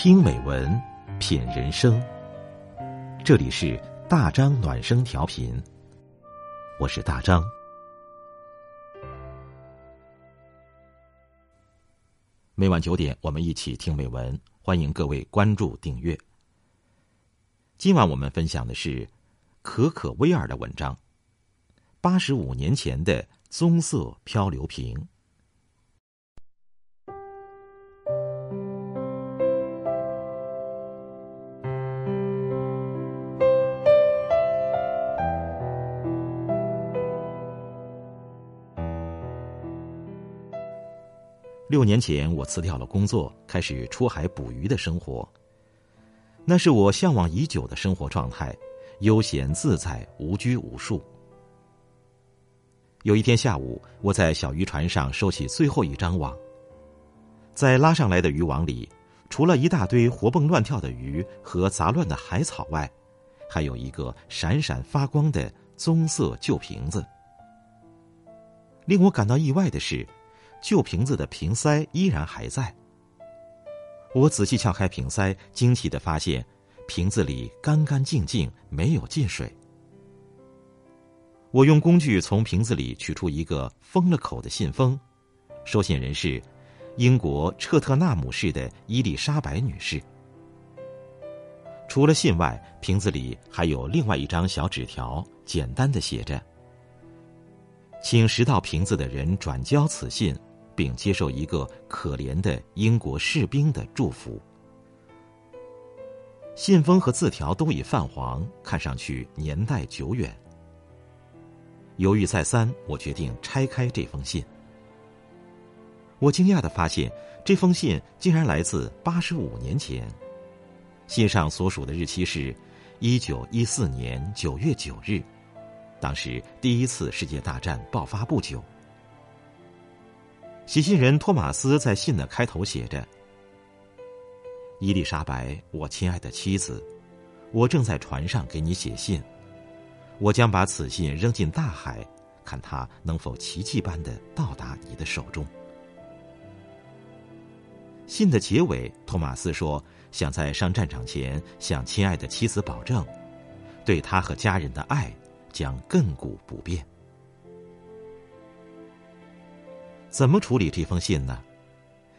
听美文，品人生。这里是大张暖声调频，我是大张。每晚九点，我们一起听美文，欢迎各位关注订阅。今晚我们分享的是可可威尔的文章《八十五年前的棕色漂流瓶》。六年前，我辞掉了工作，开始出海捕鱼的生活。那是我向往已久的生活状态，悠闲自在，无拘无束。有一天下午，我在小渔船上收起最后一张网，在拉上来的渔网里，除了一大堆活蹦乱跳的鱼和杂乱的海草外，还有一个闪闪发光的棕色旧瓶子。令我感到意外的是。旧瓶子的瓶塞依然还在。我仔细撬开瓶塞，惊奇的发现，瓶子里干干净净，没有进水。我用工具从瓶子里取出一个封了口的信封，收信人是英国彻特纳姆市的伊丽莎白女士。除了信外，瓶子里还有另外一张小纸条，简单的写着：“请拾到瓶子的人转交此信。”并接受一个可怜的英国士兵的祝福。信封和字条都已泛黄，看上去年代久远。犹豫再三，我决定拆开这封信。我惊讶的发现，这封信竟然来自八十五年前。信上所属的日期是一九一四年九月九日，当时第一次世界大战爆发不久。写信人托马斯在信的开头写着：“伊丽莎白，我亲爱的妻子，我正在船上给你写信，我将把此信扔进大海，看它能否奇迹般的到达你的手中。”信的结尾，托马斯说：“想在上战场前向亲爱的妻子保证，对他和家人的爱将亘古不变。”怎么处理这封信呢？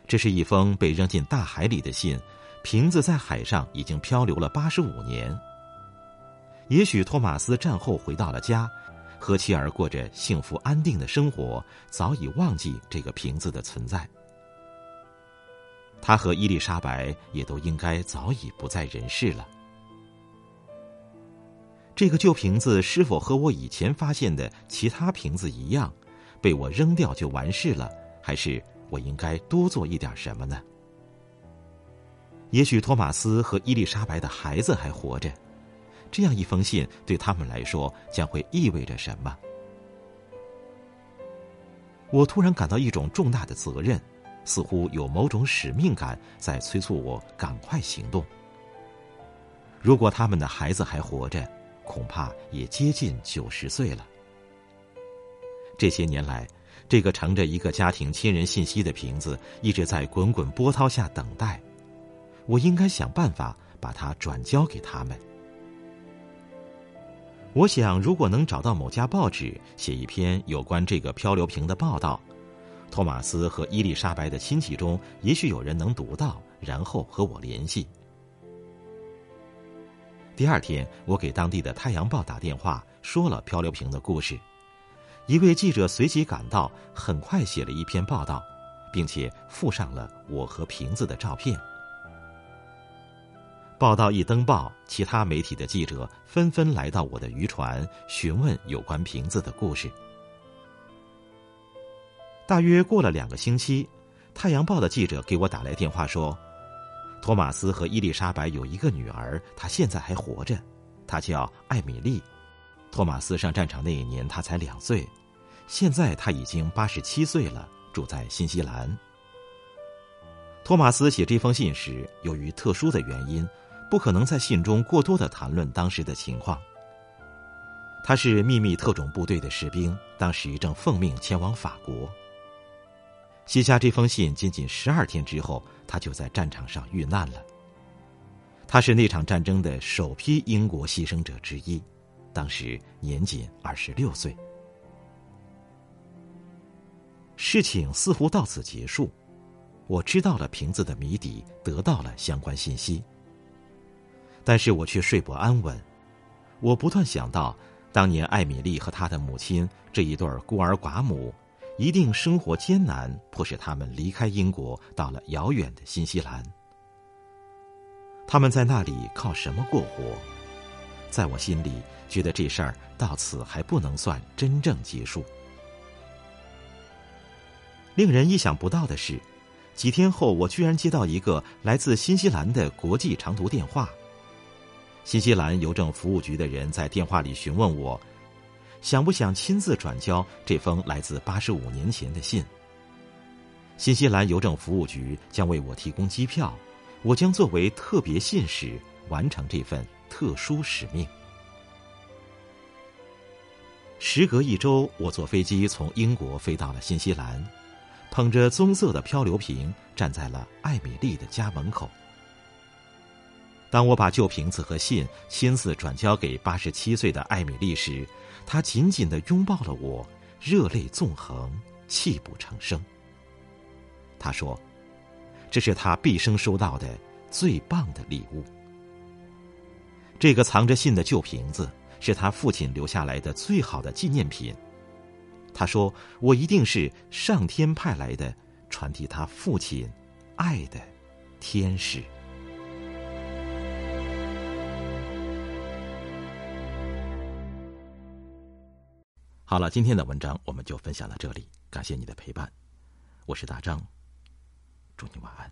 这是一封被扔进大海里的信，瓶子在海上已经漂流了八十五年。也许托马斯战后回到了家，和妻儿过着幸福安定的生活，早已忘记这个瓶子的存在。他和伊丽莎白也都应该早已不在人世了。这个旧瓶子是否和我以前发现的其他瓶子一样？被我扔掉就完事了，还是我应该多做一点什么呢？也许托马斯和伊丽莎白的孩子还活着，这样一封信对他们来说将会意味着什么？我突然感到一种重大的责任，似乎有某种使命感在催促我赶快行动。如果他们的孩子还活着，恐怕也接近九十岁了。这些年来，这个盛着一个家庭亲人信息的瓶子一直在滚滚波涛下等待。我应该想办法把它转交给他们。我想，如果能找到某家报纸写一篇有关这个漂流瓶的报道，托马斯和伊丽莎白的亲戚中也许有人能读到，然后和我联系。第二天，我给当地的《太阳报》打电话，说了漂流瓶的故事。一位记者随即赶到，很快写了一篇报道，并且附上了我和瓶子的照片。报道一登报，其他媒体的记者纷纷来到我的渔船，询问有关瓶子的故事。大约过了两个星期，《太阳报》的记者给我打来电话说，托马斯和伊丽莎白有一个女儿，她现在还活着，她叫艾米丽。托马斯上战场那一年，他才两岁。现在他已经八十七岁了，住在新西兰。托马斯写这封信时，由于特殊的原因，不可能在信中过多的谈论当时的情况。他是秘密特种部队的士兵，当时正奉命前往法国。写下这封信仅仅十二天之后，他就在战场上遇难了。他是那场战争的首批英国牺牲者之一，当时年仅二十六岁。事情似乎到此结束，我知道了瓶子的谜底，得到了相关信息。但是我却睡不安稳，我不断想到，当年艾米丽和她的母亲这一对孤儿寡母，一定生活艰难，迫使他们离开英国，到了遥远的新西兰。他们在那里靠什么过活？在我心里，觉得这事儿到此还不能算真正结束。令人意想不到的是，几天后，我居然接到一个来自新西兰的国际长途电话。新西兰邮政服务局的人在电话里询问我，想不想亲自转交这封来自八十五年前的信。新西兰邮政服务局将为我提供机票。我将作为特别信使完成这份特殊使命。时隔一周，我坐飞机从英国飞到了新西兰，捧着棕色的漂流瓶，站在了艾米丽的家门口。当我把旧瓶子和信亲自转交给八十七岁的艾米丽时，她紧紧的拥抱了我，热泪纵横，泣不成声。她说。这是他毕生收到的最棒的礼物。这个藏着信的旧瓶子是他父亲留下来的最好的纪念品。他说：“我一定是上天派来的传递他父亲爱的天使。”好了，今天的文章我们就分享到这里，感谢你的陪伴，我是大张。祝你晚安。